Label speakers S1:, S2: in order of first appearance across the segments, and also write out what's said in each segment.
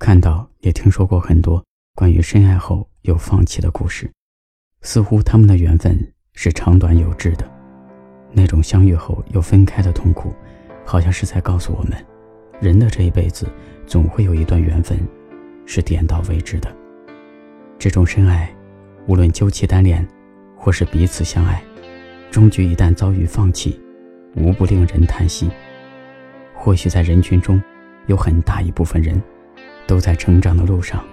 S1: 看到也听说过很多关于深爱后又放弃的故事，似乎他们的缘分是长短有致的。那种相遇后又分开的痛苦，好像是在告诉我们，人的这一辈子总会有一段缘分是点到为止的。这种深爱，无论究其单恋，或是彼此相爱，终局一旦遭遇放弃，无不令人叹息。或许在人群中，有很大一部分人，都在成长的路上，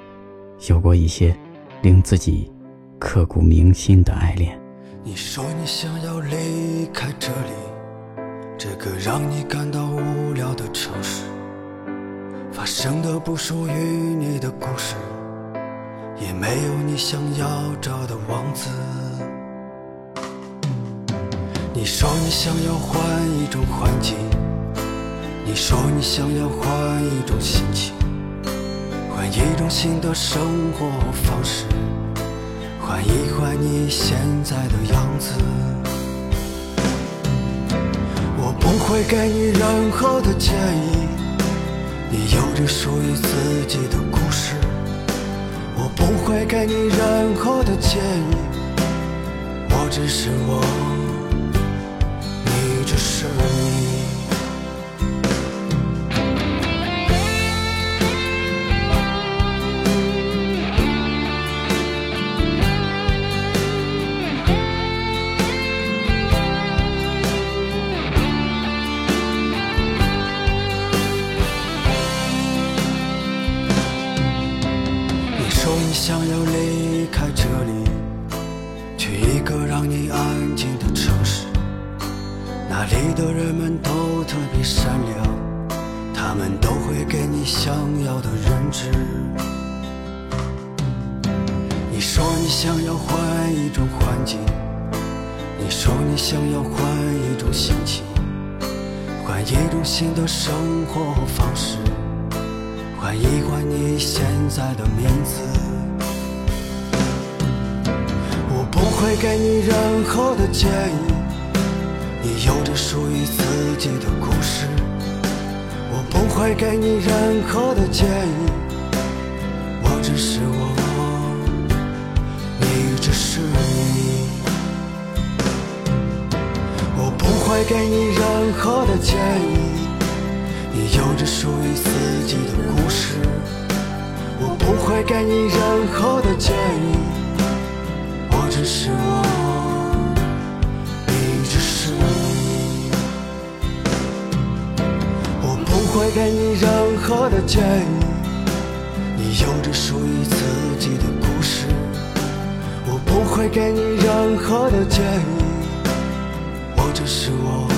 S1: 有过一些令自己刻骨铭心的爱恋。
S2: 你说你想要离开这里，这个让你感到无聊的城市，发生的不属于你的故事，也没有你想要找的王子。你说你想要换一种环境。你说你想要换一种心情，换一种新的生活方式，换一换你现在的样子。我不会给你任何的建议，你有着属于自己的故事。我不会给你任何的建议，我只是我，想要离开这里，去一个让你安静的城市，那里的人们都特别善良，他们都会给你想要的认知。你说你想要换一种环境，你说你想要换一种心情，换一种新的生活方式。换一换你现在的名字，会给你任何的建议。你有着属于自己的故事，我不会给你任何的建议。我只是我，你只是你。我不会给你任何的建议。你有着属于自己的故事，我不会给你任何。是我，你只是你。我不会给你任何的建议。你有着属于自己的故事，我不会给你任何的建议。我只是我。